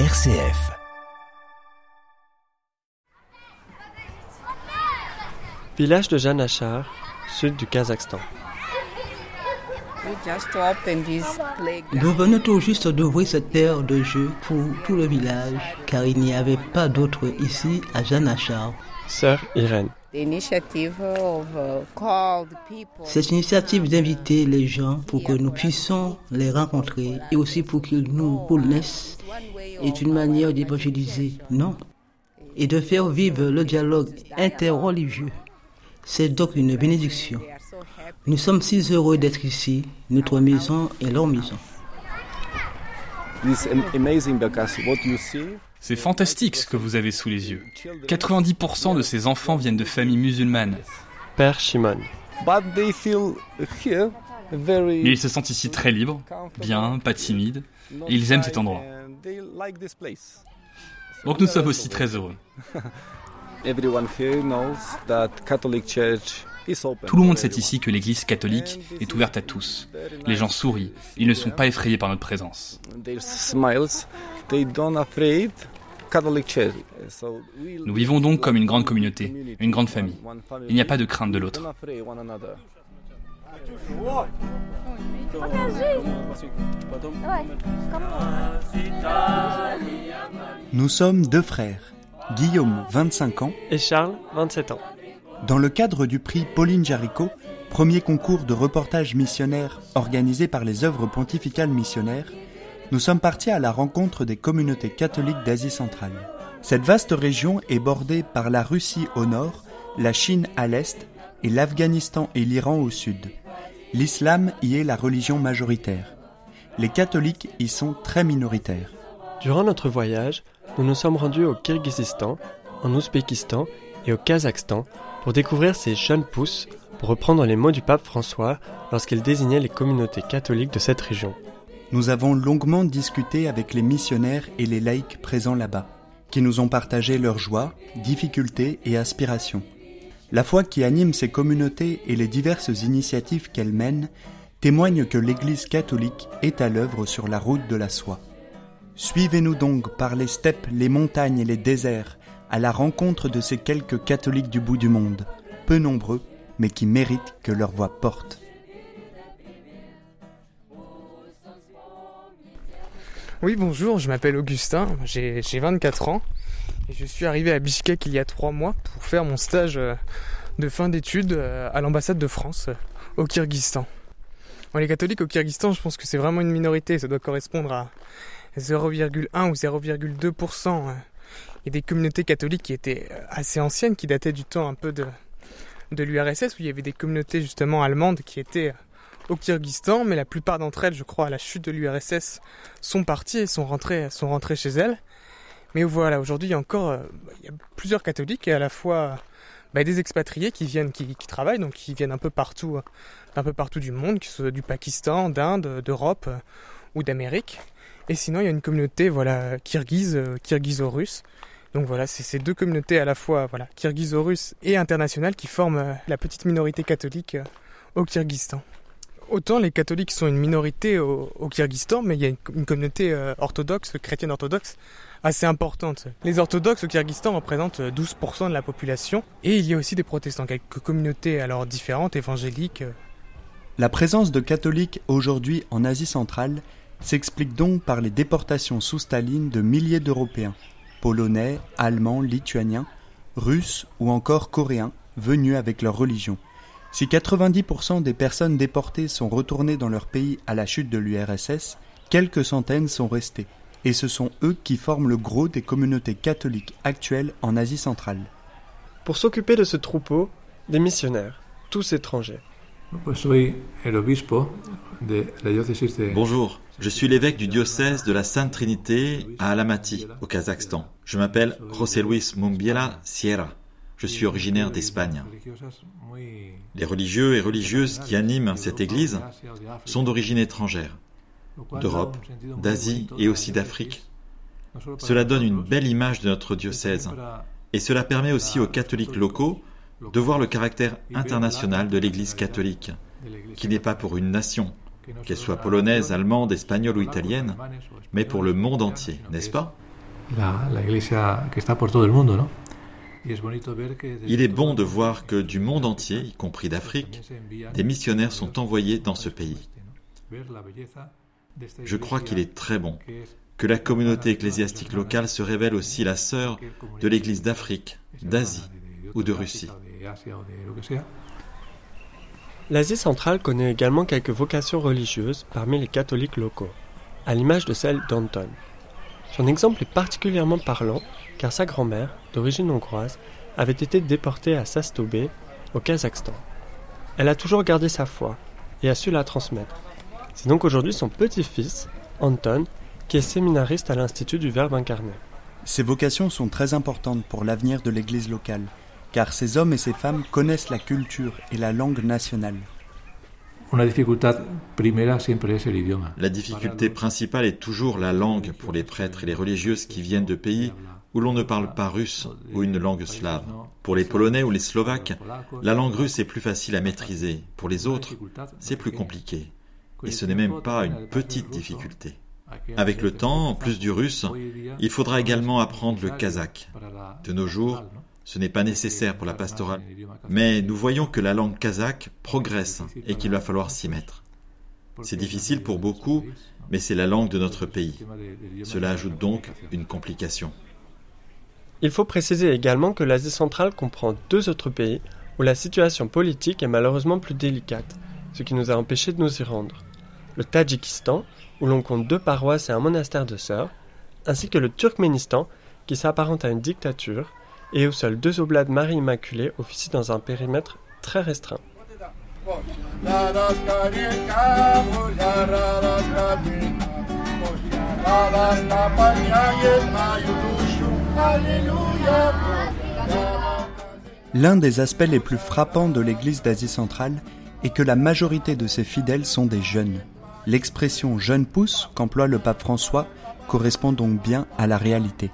RCF. Village de Janachar, sud du Kazakhstan. Nous venons tout juste d'ouvrir cette terre de jeu pour tout le village, car il n'y avait pas d'autre ici à Janachar. Sœur Irène. Cette initiative d'inviter les gens pour que nous puissions les rencontrer et aussi pour qu'ils nous connaissent est une manière d'évangéliser, non, et de faire vivre le dialogue interreligieux. C'est donc une bénédiction. Nous sommes si heureux d'être ici, notre maison et leur maison. C'est fantastique ce que vous avez sous les yeux. 90% de ces enfants viennent de familles musulmanes. Père Shimon. Mais ils se sentent ici très libres, bien, pas timides, et ils aiment cet endroit. Donc nous sommes aussi très heureux. Tout le monde sait ici que l'Église catholique est ouverte à tous. Les gens sourient, ils ne sont pas effrayés par notre présence. Nous vivons donc comme une grande communauté, une grande famille. Il n'y a pas de crainte de l'autre. Nous sommes deux frères, Guillaume, 25 ans, et Charles, 27 ans. Dans le cadre du prix Pauline Jaricot, premier concours de reportage missionnaire organisé par les œuvres pontificales missionnaires, nous sommes partis à la rencontre des communautés catholiques d'Asie centrale. Cette vaste région est bordée par la Russie au nord, la Chine à l'est et l'Afghanistan et l'Iran au sud. L'islam y est la religion majoritaire. Les catholiques y sont très minoritaires. Durant notre voyage, nous nous sommes rendus au Kirghizistan, en Ouzbékistan et au Kazakhstan pour découvrir ces jeunes pousses, pour reprendre les mots du pape François lorsqu'il désignait les communautés catholiques de cette région. Nous avons longuement discuté avec les missionnaires et les laïcs présents là-bas, qui nous ont partagé leurs joies, difficultés et aspirations. La foi qui anime ces communautés et les diverses initiatives qu'elles mènent témoignent que l'Église catholique est à l'œuvre sur la route de la soie. Suivez-nous donc par les steppes, les montagnes et les déserts à la rencontre de ces quelques catholiques du bout du monde, peu nombreux, mais qui méritent que leur voix porte. Oui, bonjour, je m'appelle Augustin, j'ai 24 ans et je suis arrivé à Bishkek il y a trois mois pour faire mon stage euh, de fin d'études euh, à l'ambassade de France euh, au Kyrgyzstan. les catholiques au Kyrgyzstan, je pense que c'est vraiment une minorité, ça doit correspondre à 0,1 ou 0,2%. Il y a des communautés catholiques qui étaient assez anciennes, qui dataient du temps un peu de, de l'URSS, où il y avait des communautés justement allemandes qui étaient au Kyrgyzstan, mais la plupart d'entre elles, je crois, à la chute de l'URSS, sont parties et sont rentrées, sont rentrées chez elles. Mais voilà, aujourd'hui, il y a encore euh, il y a plusieurs catholiques et à la fois bah, des expatriés qui viennent, qui, travaillent, donc qui viennent un peu partout, d'un peu partout du monde, que ce soit du Pakistan, d'Inde, d'Europe euh, ou d'Amérique. Et sinon, il y a une communauté, voilà, kirghize, euh, kirghizo-russe. Donc voilà, c'est ces deux communautés à la fois, voilà, kirghizo-russe et internationale qui forment la petite minorité catholique au Kyrgyzstan. Autant les catholiques sont une minorité au, Kyrgyzstan, mais il y a une, communauté orthodoxe, chrétienne orthodoxe, assez importante. Les orthodoxes au Kyrgyzstan représentent 12% de la population et il y a aussi des protestants, quelques communautés alors différentes, évangéliques. La présence de catholiques aujourd'hui en Asie centrale s'explique donc par les déportations sous Staline de milliers d'Européens, polonais, allemands, lituaniens, russes ou encore coréens venus avec leur religion. Si 90% des personnes déportées sont retournées dans leur pays à la chute de l'URSS, quelques centaines sont restées et ce sont eux qui forment le gros des communautés catholiques actuelles en Asie centrale. Pour s'occuper de ce troupeau, des missionnaires, tous étrangers. Bonjour, je suis l'évêque du diocèse de la Sainte Trinité à Alamati, au Kazakhstan. Je m'appelle José Luis Mumbiela Sierra. Je suis originaire d'Espagne. Les religieux et religieuses qui animent cette église sont d'origine étrangère d'Europe, d'Asie et aussi d'Afrique. Cela donne une belle image de notre diocèse et cela permet aussi aux catholiques locaux de voir le caractère international de l'Église catholique, qui n'est pas pour une nation, qu'elles soient polonaises, allemandes, espagnoles ou italiennes, mais pour le monde entier, n'est-ce pas? Il est bon de voir que du monde entier, y compris d'Afrique, des missionnaires sont envoyés dans ce pays. Je crois qu'il est très bon que la communauté ecclésiastique locale se révèle aussi la sœur de l'Église d'Afrique, d'Asie ou de Russie. L'Asie centrale connaît également quelques vocations religieuses parmi les catholiques locaux, à l'image de celle d'Anton. Son exemple est particulièrement parlant car sa grand-mère, d'origine hongroise, avait été déportée à Sastobé, au Kazakhstan. Elle a toujours gardé sa foi et a su la transmettre. C'est donc aujourd'hui son petit-fils, Anton, qui est séminariste à l'Institut du Verbe incarné. Ces vocations sont très importantes pour l'avenir de l'Église locale, car ces hommes et ces femmes connaissent la culture et la langue nationale. La difficulté principale est toujours la langue pour les prêtres et les religieuses qui viennent de pays où l'on ne parle pas russe ou une langue slave. Pour les Polonais ou les Slovaques, la langue russe est plus facile à maîtriser. Pour les autres, c'est plus compliqué. Et ce n'est même pas une petite difficulté. Avec le temps, en plus du russe, il faudra également apprendre le kazakh. De nos jours, ce n'est pas nécessaire pour la pastorale, mais nous voyons que la langue kazakh progresse et qu'il va falloir s'y mettre. C'est difficile pour beaucoup, mais c'est la langue de notre pays. Cela ajoute donc une complication. Il faut préciser également que l'Asie centrale comprend deux autres pays où la situation politique est malheureusement plus délicate, ce qui nous a empêchés de nous y rendre. Le Tadjikistan, où l'on compte deux paroisses et un monastère de sœurs, ainsi que le Turkménistan, qui s'apparente à une dictature, et où seuls deux oblats de Marie Immaculée officient dans un périmètre très restreint. L'un des aspects les plus frappants de l'Église d'Asie centrale est que la majorité de ses fidèles sont des jeunes. L'expression jeune pousse qu'emploie le pape François correspond donc bien à la réalité.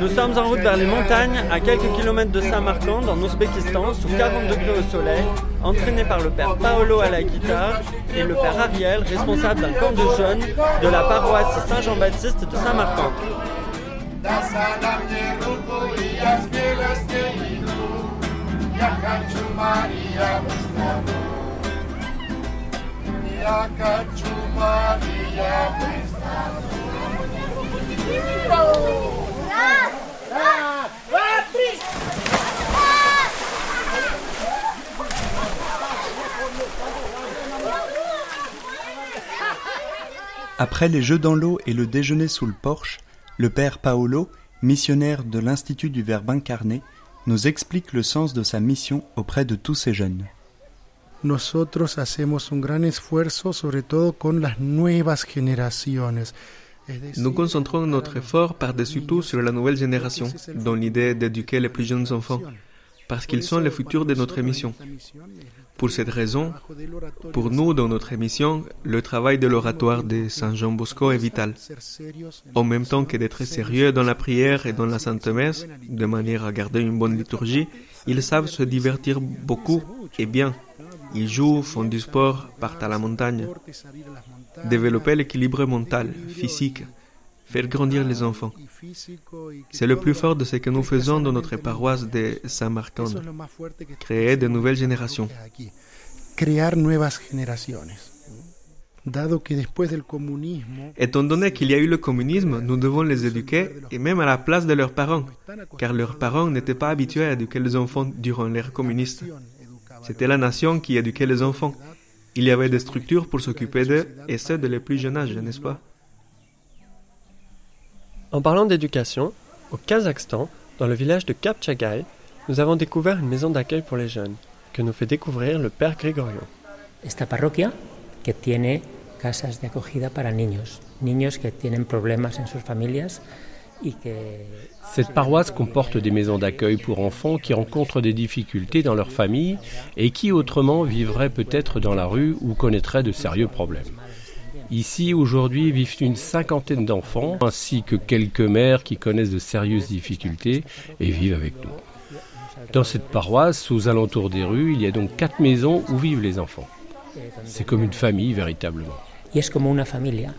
Nous sommes en route vers les montagnes, à quelques kilomètres de Samarkand, en Ouzbékistan, sous 40 degrés au soleil, entraîné par le père Paolo à la guitare et le père Ariel, responsable d'un camp de jeunes de la paroisse Saint-Jean-Baptiste de Samarkand. Après les jeux dans l'eau et le déjeuner sous le porche, le père Paolo, missionnaire de l'Institut du Verbe incarné, nous explique le sens de sa mission auprès de tous ces jeunes. Nosotros hacemos un gran esfuerzo, sobre todo con las nuevas generaciones. Nous concentrons notre effort par-dessus tout sur la nouvelle génération, dans l'idée d'éduquer les plus jeunes enfants, parce qu'ils sont le futur de notre mission. Pour cette raison, pour nous, dans notre émission, le travail de l'oratoire de Saint Jean Bosco est vital. En même temps que d'être sérieux dans la prière et dans la Sainte Messe, de manière à garder une bonne liturgie, ils savent se divertir beaucoup et bien. Ils jouent, font du sport, partent à la montagne développer l'équilibre mental, physique, faire grandir les enfants. C'est le plus fort de ce que nous faisons dans notre paroisse de Saint-Martin, créer de nouvelles générations. Étant donné qu'il y a eu le communisme, nous devons les éduquer et même à la place de leurs parents, car leurs parents n'étaient pas habitués à éduquer les enfants durant l'ère communiste. C'était la nation qui éduquait les enfants. Il y avait des structures pour s'occuper d'eux et ceux de les plus jeunes âges, n'est-ce pas? En parlant d'éducation, au Kazakhstan, dans le village de Kapchagai, nous avons découvert une maison d'accueil pour les jeunes, que nous fait découvrir le père Gregorio. Esta parroquia que tiene casas de acogida para niños, niños que tienen problemas en sus familias cette paroisse comporte des maisons d'accueil pour enfants qui rencontrent des difficultés dans leur famille et qui autrement vivraient peut-être dans la rue ou connaîtraient de sérieux problèmes. Ici, aujourd'hui, vivent une cinquantaine d'enfants, ainsi que quelques mères qui connaissent de sérieuses difficultés et vivent avec nous. Dans cette paroisse, aux alentours des rues, il y a donc quatre maisons où vivent les enfants. C'est comme une famille véritablement. Y es como una familia,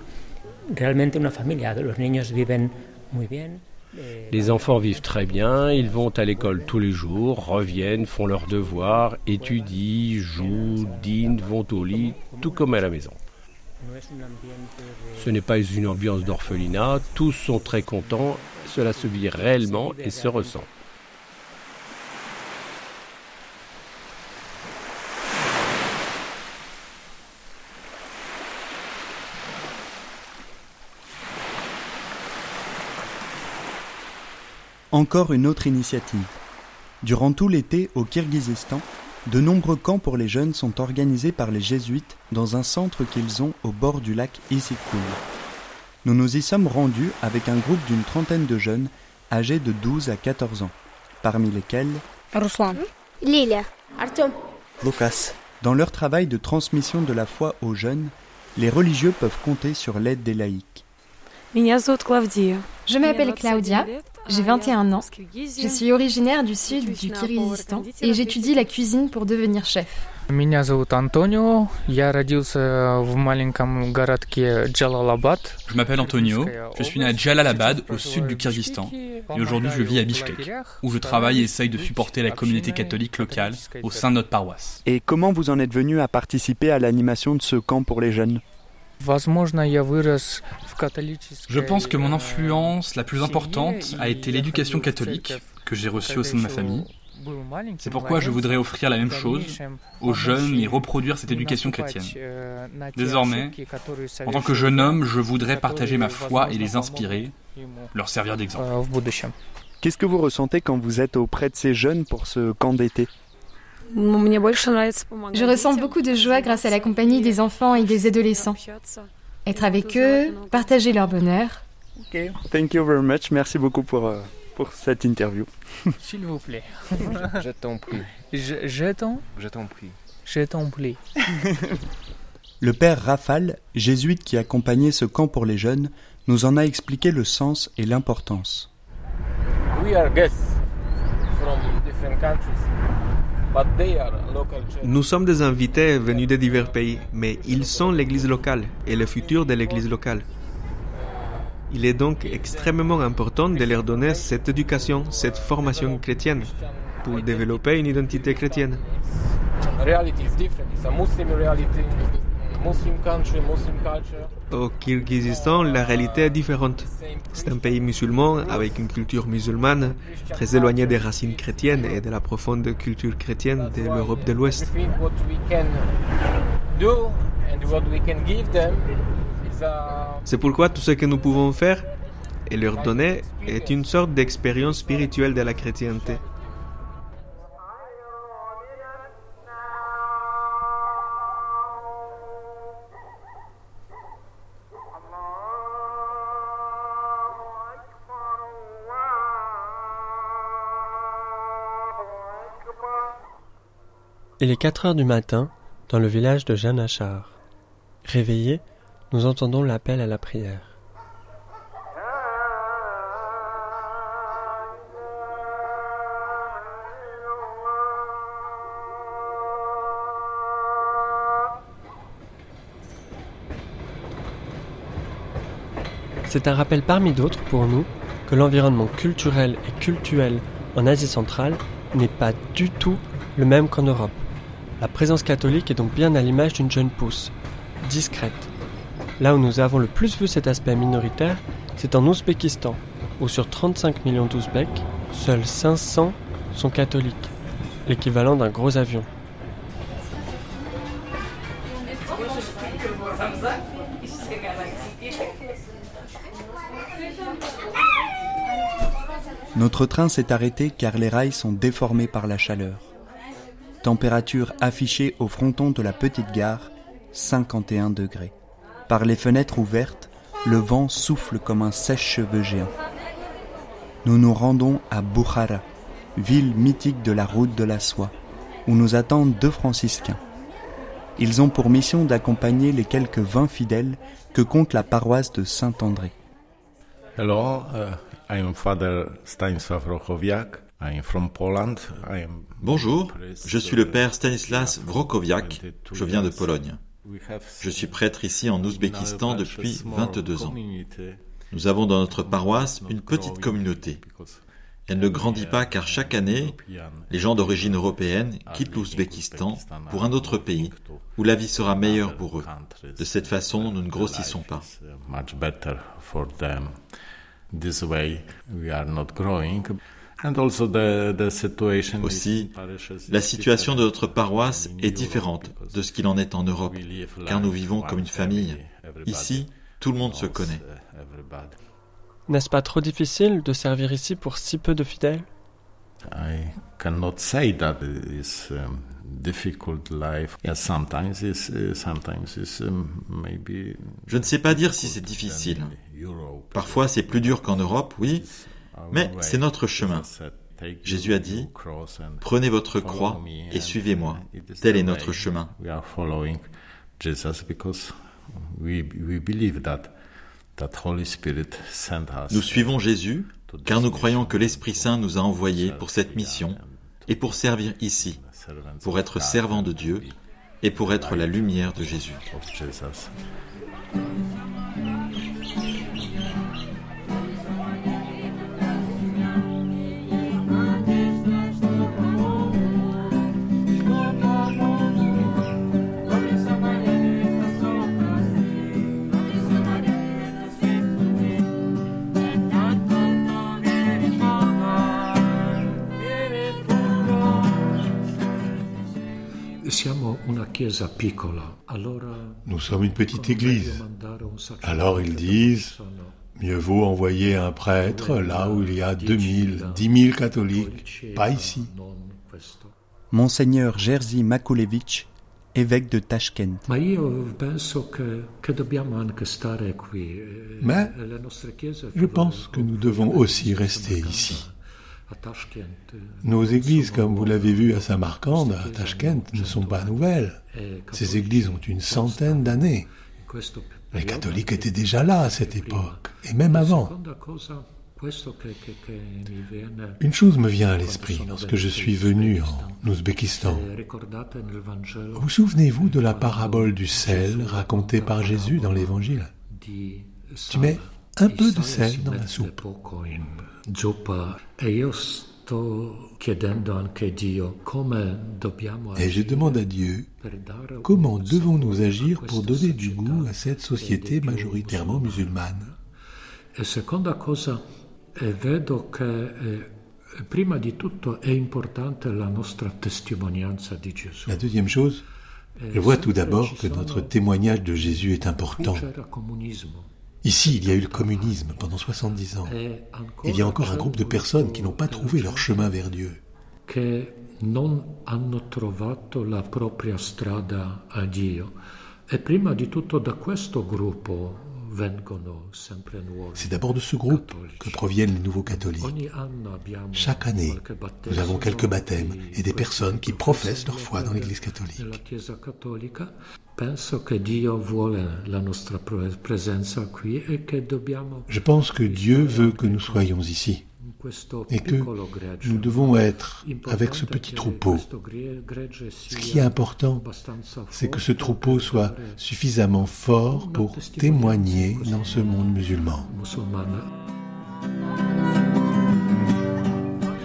realmente una familia. Los niños viven. Les enfants vivent très bien, ils vont à l'école tous les jours, reviennent, font leurs devoirs, étudient, jouent, dînent, vont au lit, tout comme à la maison. Ce n'est pas une ambiance d'orphelinat, tous sont très contents, cela se vit réellement et se ressent. Encore une autre initiative. Durant tout l'été, au Kirghizistan, de nombreux camps pour les jeunes sont organisés par les jésuites dans un centre qu'ils ont au bord du lac Issyk-Kul. Nous nous y sommes rendus avec un groupe d'une trentaine de jeunes âgés de 12 à 14 ans, parmi lesquels Ruslan, Lilia, Artyom, Lucas. Dans leur travail de transmission de la foi aux jeunes, les religieux peuvent compter sur l'aide des laïcs. Je m'appelle Claudia, j'ai 21 ans. Je suis originaire du sud du Kirghizistan et j'étudie la cuisine pour devenir chef. Меня зовут Антонио, я родился в маленьком городке Джалалабад. Je m'appelle Antonio, je suis né à Jalalabad, au sud du Kyrgyzstan. Et aujourd'hui, je vis à Bishkek, où je travaille et essaye de supporter la communauté catholique locale au sein de notre paroisse. Et comment vous en êtes venu à participer à l'animation de ce camp pour les jeunes Je pense que mon influence la plus importante a été l'éducation catholique que j'ai reçue au sein de ma famille. C'est pourquoi je voudrais offrir la même chose aux jeunes et reproduire cette éducation chrétienne. Désormais, en tant que jeune homme, je voudrais partager ma foi et les inspirer, leur servir d'exemple. Qu'est-ce que vous ressentez quand vous êtes auprès de ces jeunes pour ce camp d'été? Je ressens beaucoup de joie grâce à la compagnie des enfants et des adolescents. Être avec eux, partager leur bonheur. Thank you very much. Merci beaucoup pour, euh, pour cette interview. S'il vous plaît. Je t'en prie. Je, je t'en Je t'en prie. Je t'en prie. Le père Rafal, jésuite qui accompagnait ce camp pour les jeunes, nous en a expliqué le sens et l'importance. We are guests from different countries. Nous sommes des invités venus de divers pays, mais ils sont l'Église locale et le futur de l'Église locale. Il est donc extrêmement important de leur donner cette éducation, cette formation chrétienne, pour développer une identité chrétienne. Au Kirghizistan, la réalité est différente. C'est un pays musulman avec une culture musulmane très éloignée des racines chrétiennes et de la profonde culture chrétienne de l'Europe de l'Ouest. C'est pourquoi tout ce que nous pouvons faire et leur donner est une sorte d'expérience spirituelle de la chrétienté. Il est 4 heures du matin dans le village de Janachar. Réveillés, nous entendons l'appel à la prière. C'est un rappel parmi d'autres pour nous que l'environnement culturel et cultuel en Asie centrale n'est pas du tout le même qu'en Europe. La présence catholique est donc bien à l'image d'une jeune pousse, discrète. Là où nous avons le plus vu cet aspect minoritaire, c'est en Ouzbékistan, où sur 35 millions d'Ouzbeks, seuls 500 sont catholiques, l'équivalent d'un gros avion. Notre train s'est arrêté car les rails sont déformés par la chaleur. Température affichée au fronton de la petite gare, 51 degrés. Par les fenêtres ouvertes, le vent souffle comme un sèche-cheveux géant. Nous nous rendons à Bukhara, ville mythique de la route de la soie, où nous attendent deux franciscains. Ils ont pour mission d'accompagner les quelques 20 fidèles que compte la paroisse de Saint-André. Hello, uh, I'm Father Stanislav Rochowiak. Bonjour, je suis le père Stanislas Wrokowiak, je viens de Pologne. Je suis prêtre ici en Ouzbékistan depuis 22 ans. Nous avons dans notre paroisse une petite communauté. Elle ne grandit pas car chaque année, les gens d'origine européenne quittent l'Ouzbékistan pour un autre pays où la vie sera meilleure pour eux. De cette façon, nous ne grossissons pas. Aussi, la situation de notre paroisse est différente de ce qu'il en est en Europe, car nous vivons comme une famille. Ici, tout le monde se connaît. N'est-ce pas trop difficile de servir ici pour si peu de fidèles? Je ne sais pas dire si c'est difficile. Parfois c'est plus dur qu'en Europe, oui, mais c'est notre chemin. Jésus a dit, prenez votre croix et suivez-moi. Tel est notre chemin. Nous suivons Jésus car nous croyons que l'Esprit Saint nous a envoyés pour cette mission et pour servir ici, pour être servants de Dieu et pour être la lumière de Jésus. Nous sommes une petite église. Alors ils disent, mieux vaut envoyer un prêtre là où il y a 2000, 10 000 catholiques, pas ici. Monseigneur Jerzy Makulevich, évêque de Tashkent. Mais je pense que nous devons aussi rester ici. Nos églises, comme vous l'avez vu à Samarcande, à Tashkent, ne sont pas nouvelles. Ces églises ont une centaine d'années. Les catholiques étaient déjà là à cette époque, et même avant. Une chose me vient à l'esprit lorsque je suis venu en Ouzbékistan. Vous souvenez-vous de la parabole du sel racontée par Jésus dans l'Évangile? Tu mets un peu de sel dans la soupe. Et je demande à Dieu, comment devons-nous agir pour donner du goût à cette société majoritairement musulmane? La deuxième chose, je vois tout d'abord que notre témoignage de Jésus est important. Ici, il y a eu le communisme pendant 70 ans. Il y a encore un groupe de personnes qui n'ont pas trouvé leur chemin vers Dieu. C'est d'abord de ce groupe que proviennent les nouveaux catholiques. Chaque année, nous avons quelques baptêmes et des personnes qui professent leur foi dans l'Église catholique. Je pense que Dieu veut que nous soyons ici et que nous devons être avec ce petit troupeau. Ce qui est important, c'est que ce troupeau soit suffisamment fort pour témoigner dans ce monde musulman.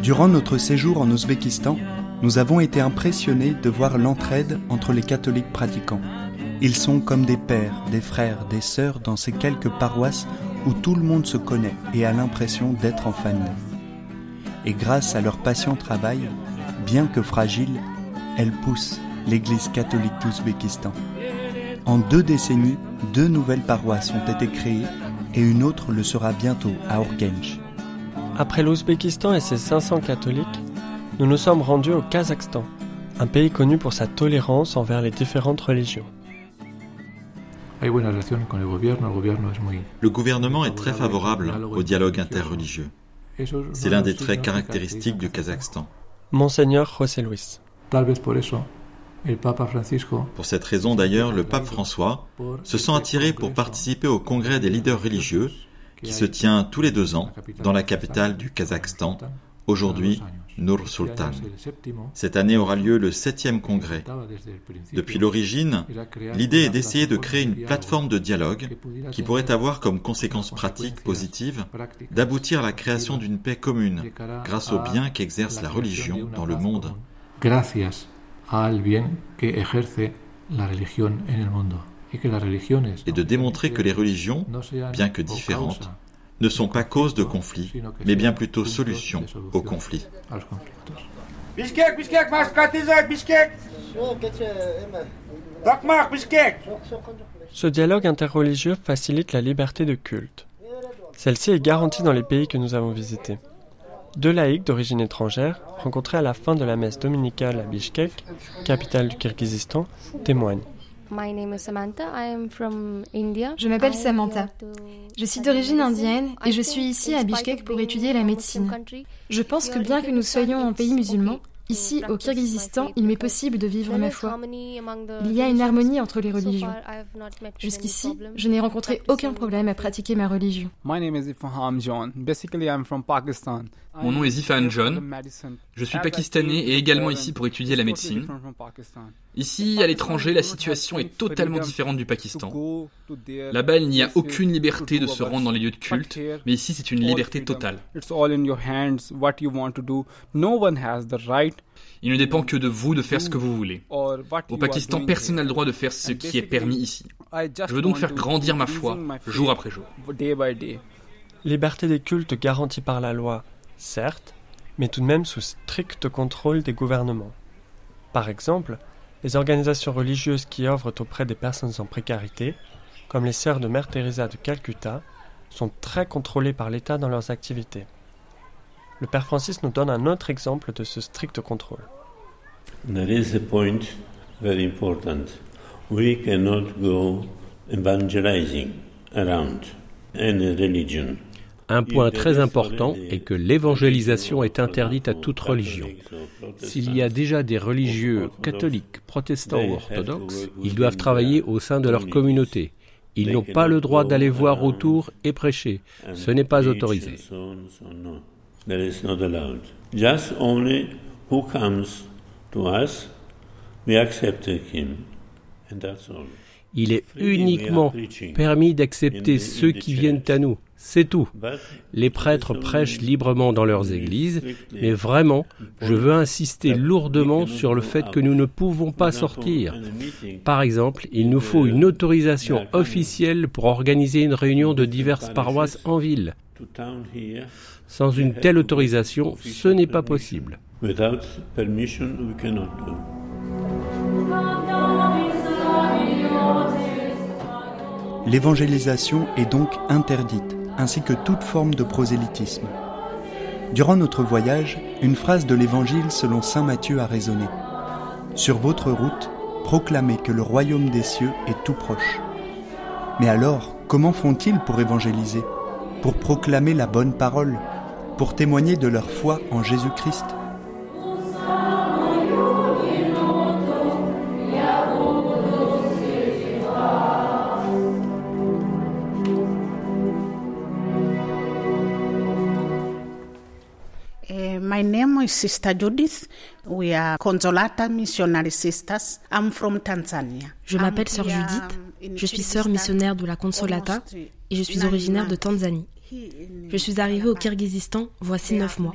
Durant notre séjour en Ouzbékistan, nous avons été impressionnés de voir l'entraide entre les catholiques pratiquants. Ils sont comme des pères, des frères, des sœurs dans ces quelques paroisses où tout le monde se connaît et a l'impression d'être en famille et grâce à leur patient travail, bien que fragile, elles poussent l'Église catholique d'Ouzbékistan. En deux décennies, deux nouvelles paroisses ont été créées et une autre le sera bientôt à Orgenj. Après l'Ouzbékistan et ses 500 catholiques, nous nous sommes rendus au Kazakhstan, un pays connu pour sa tolérance envers les différentes religions. Le gouvernement est très favorable au dialogue interreligieux. C'est l'un des traits caractéristiques du Kazakhstan. Monseigneur José Luis. Pour cette raison d'ailleurs, le pape François se sent attiré pour participer au congrès des leaders religieux qui se tient tous les deux ans dans la capitale du Kazakhstan, aujourd'hui Nur Sultan. Cette année aura lieu le septième congrès. Depuis l'origine, l'idée est d'essayer de créer une plateforme de dialogue qui pourrait avoir comme conséquence pratique positive d'aboutir à la création d'une paix commune grâce au bien qu'exerce la religion dans le monde. Et de démontrer que les religions, bien que différentes, ne sont pas cause de conflits, mais bien plutôt solution aux conflits. Ce dialogue interreligieux facilite la liberté de culte. Celle-ci est garantie dans les pays que nous avons visités. Deux laïcs d'origine étrangère, rencontrés à la fin de la messe dominicale à Bishkek, capitale du Kirghizistan, témoignent. Je m'appelle Samantha. Je suis d'origine indienne et je suis ici à Bishkek pour étudier la médecine. Je pense que bien que nous soyons un pays musulman, Ici, au Kyrgyzstan, il m'est possible de vivre ma foi. Il y a une harmonie entre les religions. Jusqu'ici, je n'ai rencontré aucun problème à pratiquer ma religion. Mon nom est Zifan John. Je suis pakistanais et également ici pour étudier la médecine. Ici, à l'étranger, la situation est totalement différente du Pakistan. Là-bas, il n'y a aucune liberté de se rendre dans les lieux de culte, mais ici, c'est une liberté totale. Il ne dépend que de vous de faire ce que vous voulez. Au Pakistan, personne n'a le droit de faire ce qui est permis ici. Je veux donc faire grandir ma foi jour après jour. Liberté des cultes garantie par la loi, certes, mais tout de même sous strict contrôle des gouvernements. Par exemple, les organisations religieuses qui œuvrent auprès des personnes en précarité, comme les sœurs de Mère Teresa de Calcutta, sont très contrôlées par l'État dans leurs activités. Le Père Francis nous donne un autre exemple de ce strict contrôle. There is a point very important. We cannot go evangelizing around any religion. Un point très important est que l'évangélisation est interdite à toute religion. S'il y a déjà des religieux catholiques, protestants ou orthodoxes, ils doivent travailler au sein de leur communauté. Ils n'ont pas le droit d'aller voir autour et prêcher. Ce n'est pas autorisé. There is not allowed. Just only who comes to us, we accept him. And that's all. Il est uniquement permis d'accepter ceux qui viennent à nous. C'est tout. Les prêtres prêchent librement dans leurs églises, mais vraiment, je veux insister lourdement sur le fait que nous ne pouvons pas sortir. Par exemple, il nous faut une autorisation officielle pour organiser une réunion de diverses paroisses en ville. Sans une telle autorisation, ce n'est pas possible. L'évangélisation est donc interdite, ainsi que toute forme de prosélytisme. Durant notre voyage, une phrase de l'Évangile selon Saint Matthieu a résonné. Sur votre route, proclamez que le royaume des cieux est tout proche. Mais alors, comment font-ils pour évangéliser? Pour proclamer la bonne parole pour témoigner de leur foi en Jésus-Christ? Is Sister Judith. We are Consolata Missionary Sisters. I'm from Tanzania. Je m'appelle Sœur Judith. Je suis sœur missionnaire de la Consolata et je suis originaire de Tanzanie. Je suis arrivée au Kirghizistan voici neuf mois.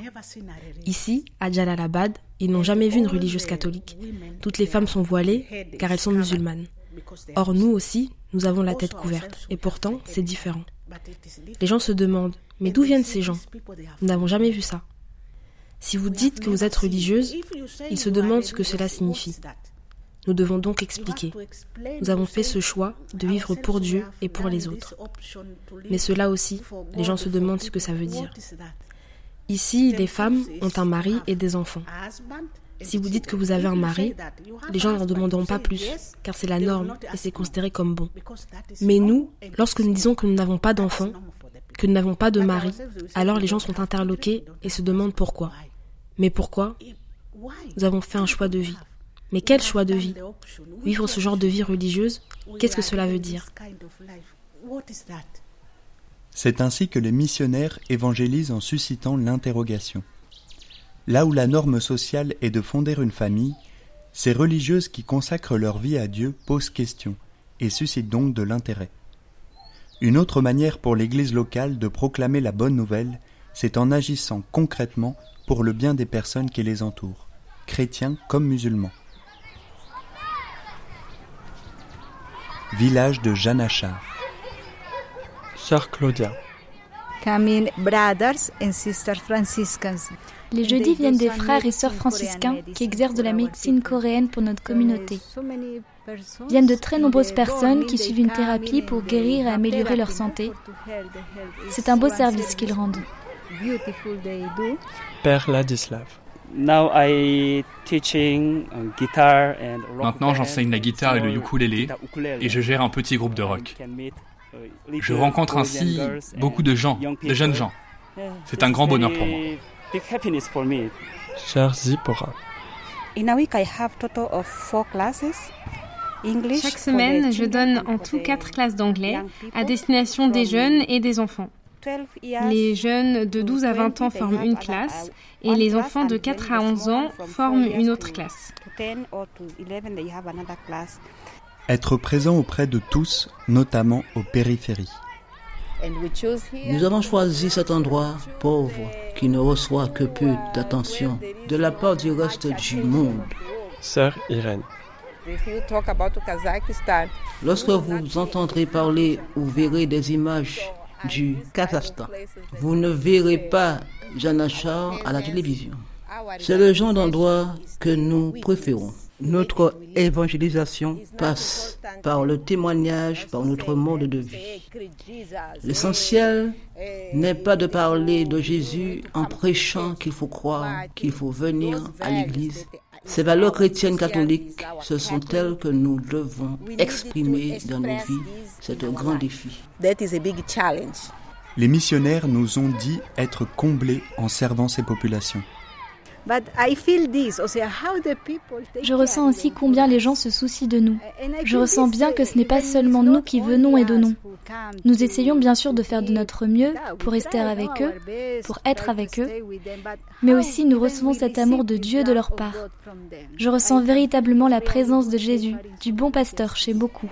Ici, à Jalalabad, ils n'ont jamais vu une religieuse catholique. Toutes les femmes sont voilées car elles sont musulmanes. Or, nous aussi, nous avons la tête couverte. Et pourtant, c'est différent. Les gens se demandent, mais d'où viennent ces gens? Nous n'avons jamais vu ça. Si vous dites que vous êtes religieuse, ils se demandent ce que cela signifie. Nous devons donc expliquer. Nous avons fait ce choix de vivre pour Dieu et pour les autres. Mais cela aussi, les gens se demandent ce que ça veut dire. Ici, les femmes ont un mari et des enfants. Si vous dites que vous avez un mari, les gens n'en demanderont pas plus, car c'est la norme et c'est considéré comme bon. Mais nous, lorsque nous disons que nous n'avons pas d'enfants, que nous n'avons pas de mari, alors les gens sont interloqués et se demandent pourquoi. Mais pourquoi Nous avons fait un choix de vie. Mais quel choix de vie Vivre ce genre de vie religieuse, qu'est-ce que cela veut dire C'est ainsi que les missionnaires évangélisent en suscitant l'interrogation. Là où la norme sociale est de fonder une famille, ces religieuses qui consacrent leur vie à Dieu posent question et suscitent donc de l'intérêt. Une autre manière pour l'Église locale de proclamer la bonne nouvelle, c'est en agissant concrètement pour le bien des personnes qui les entourent, chrétiens comme musulmans. Village de Janachar. Sœur Claudia. Les jeudis viennent des frères et sœurs franciscains qui exercent de la médecine coréenne pour notre communauté. Viennent de très nombreuses personnes qui suivent une thérapie pour guérir et améliorer leur santé. C'est un beau service qu'ils rendent. Père Ladislav. Maintenant, j'enseigne la guitare et le ukulélé et je gère un petit groupe de rock. Je rencontre ainsi beaucoup de gens, de jeunes gens. C'est un grand bonheur pour moi. Sœur Zipora. Chaque semaine, je donne en tout quatre classes d'anglais à destination des jeunes et des enfants. Les jeunes de 12 à 20 ans forment une classe et les enfants de 4 à 11 ans forment une autre classe. Être présent auprès de tous, notamment aux périphéries. Nous avons choisi cet endroit pauvre qui ne reçoit que peu d'attention de la part du reste du monde. Sœur Irène. Lorsque vous entendrez parler ou verrez des images du Kazakhstan, vous ne verrez pas Janachar à la télévision. C'est le genre d'endroit que nous préférons. Notre évangélisation passe par le témoignage, par notre mode de vie. L'essentiel n'est pas de parler de Jésus en prêchant qu'il faut croire, qu'il faut venir à l'Église. Ces valeurs chrétiennes catholiques, ce sont elles que nous devons exprimer dans nos vies. C'est un grand défi. Les missionnaires nous ont dit être comblés en servant ces populations. Je ressens aussi combien les gens se soucient de nous. Je ressens bien que ce n'est pas seulement nous qui venons et donnons. Nous essayons bien sûr de faire de notre mieux pour rester avec eux, pour être avec eux, mais aussi nous recevons cet amour de Dieu de leur part. Je ressens véritablement la présence de Jésus, du bon pasteur chez beaucoup.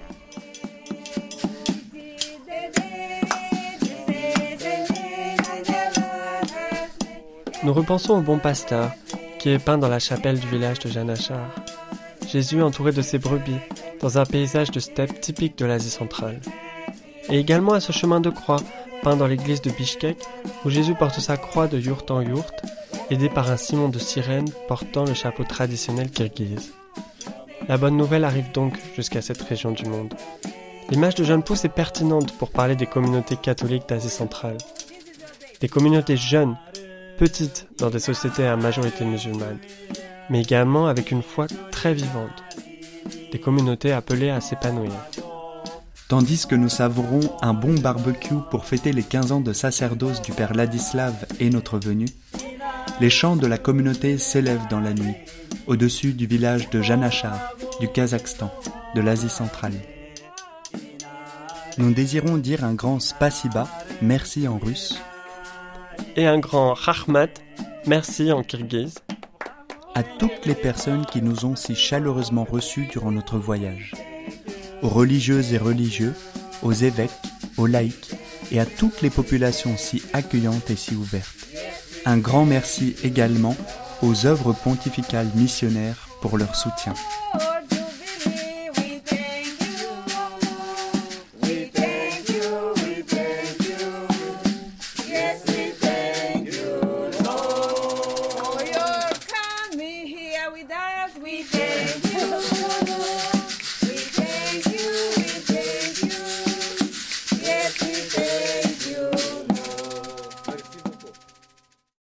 Nous repensons au bon pasteur qui est peint dans la chapelle du village de Janachar. Jésus entouré de ses brebis dans un paysage de steppe typique de l'Asie centrale. Et également à ce chemin de croix peint dans l'église de Bishkek où Jésus porte sa croix de yourte en yourte, aidé par un Simon de sirène portant le chapeau traditionnel kirghize. La bonne nouvelle arrive donc jusqu'à cette région du monde. L'image de Jeune Pousse est pertinente pour parler des communautés catholiques d'Asie centrale. Des communautés jeunes petites dans des sociétés à majorité musulmane, mais également avec une foi très vivante, des communautés appelées à s'épanouir. Tandis que nous savourons un bon barbecue pour fêter les 15 ans de sacerdoce du Père Ladislav et notre venue, les chants de la communauté s'élèvent dans la nuit, au-dessus du village de Janachar, du Kazakhstan, de l'Asie centrale. Nous désirons dire un grand spasiba, merci en russe, et un grand rahmat, merci en kirghize, à toutes les personnes qui nous ont si chaleureusement reçus durant notre voyage, aux religieuses et religieux, aux évêques, aux laïcs et à toutes les populations si accueillantes et si ouvertes. Un grand merci également aux œuvres pontificales missionnaires pour leur soutien.